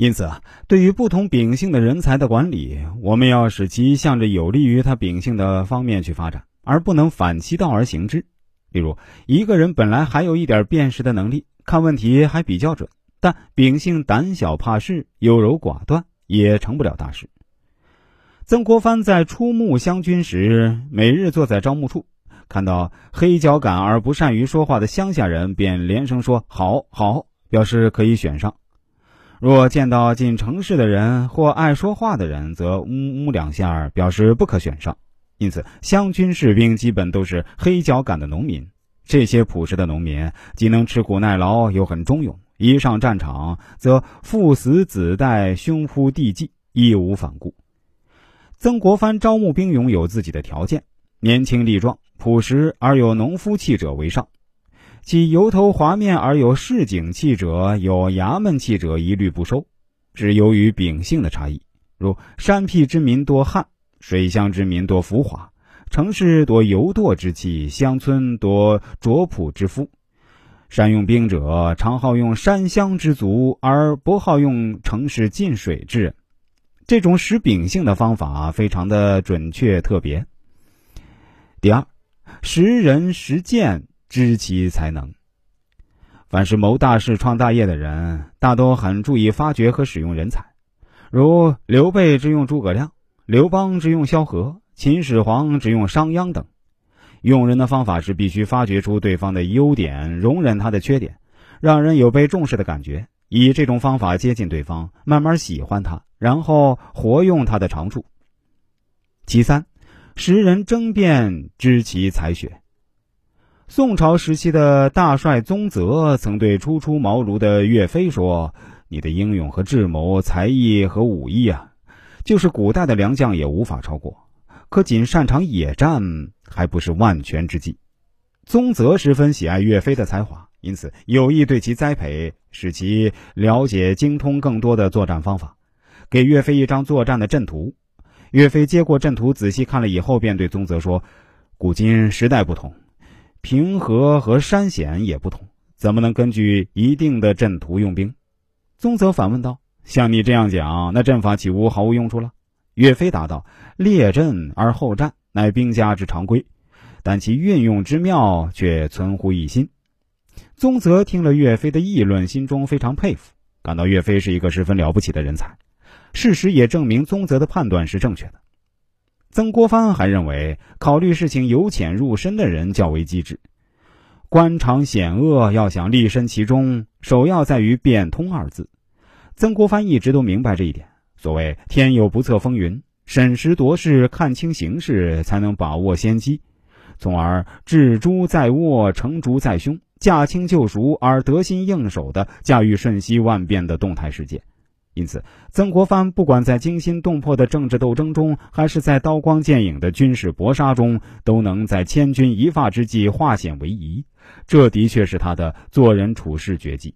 因此啊，对于不同秉性的人才的管理，我们要使其向着有利于他秉性的方面去发展，而不能反其道而行之。例如，一个人本来还有一点辨识的能力，看问题还比较准，但秉性胆小怕事、优柔寡断，也成不了大事。曾国藩在初募湘军时，每日坐在招募处，看到黑脚杆而不善于说话的乡下人，便连声说：“好，好，表示可以选上。”若见到进城市的人或爱说话的人，则呜呜两下，表示不可选上。因此，湘军士兵基本都是黑脚杆的农民。这些朴实的农民既能吃苦耐劳，又很忠勇。一上战场，则父死子代，兄扑弟继，义无反顾。曾国藩招募兵勇有自己的条件：年轻力壮、朴实而有农夫气者为上；其油头滑面而有市井气者、有衙门气者，一律不收。是由于秉性的差异，如山僻之民多汉。水乡之民多浮华，城市多游惰之气，乡村多拙朴之夫。善用兵者，常好用山乡之族，而不好用城市进水之人。这种识秉性的方法非常的准确特别。第二，识人识见，知其才能。凡是谋大事、创大业的人，大都很注意发掘和使用人才，如刘备之用诸葛亮。刘邦只用萧何，秦始皇只用商鞅等。用人的方法是必须发掘出对方的优点，容忍他的缺点，让人有被重视的感觉。以这种方法接近对方，慢慢喜欢他，然后活用他的长处。其三，识人争辩，知其才学。宋朝时期的大帅宗泽曾对初出茅庐的岳飞说：“你的英勇和智谋、才艺和武艺啊！”就是古代的良将也无法超过，可仅擅长野战还不是万全之计。宗泽十分喜爱岳飞的才华，因此有意对其栽培，使其了解精通更多的作战方法，给岳飞一张作战的阵图。岳飞接过阵图，仔细看了以后，便对宗泽说：“古今时代不同，平和和山险也不同，怎么能根据一定的阵图用兵？”宗泽反问道。像你这样讲，那阵法岂无毫无用处了？岳飞答道：“列阵而后战，乃兵家之常规，但其运用之妙却存乎一心。”宗泽听了岳飞的议论，心中非常佩服，感到岳飞是一个十分了不起的人才。事实也证明宗泽的判断是正确的。曾国藩还认为，考虑事情由浅入深的人较为机智。官场险恶，要想立身其中，首要在于变通二字。曾国藩一直都明白这一点。所谓“天有不测风云”，审时度势，看清形势，才能把握先机，从而置诸在握，成竹在胸，驾轻就熟而得心应手的驾驭瞬息万变的动态世界。因此，曾国藩不管在惊心动魄的政治斗争中，还是在刀光剑影的军事搏杀中，都能在千钧一发之际化险为夷。这的确是他的做人处事绝技。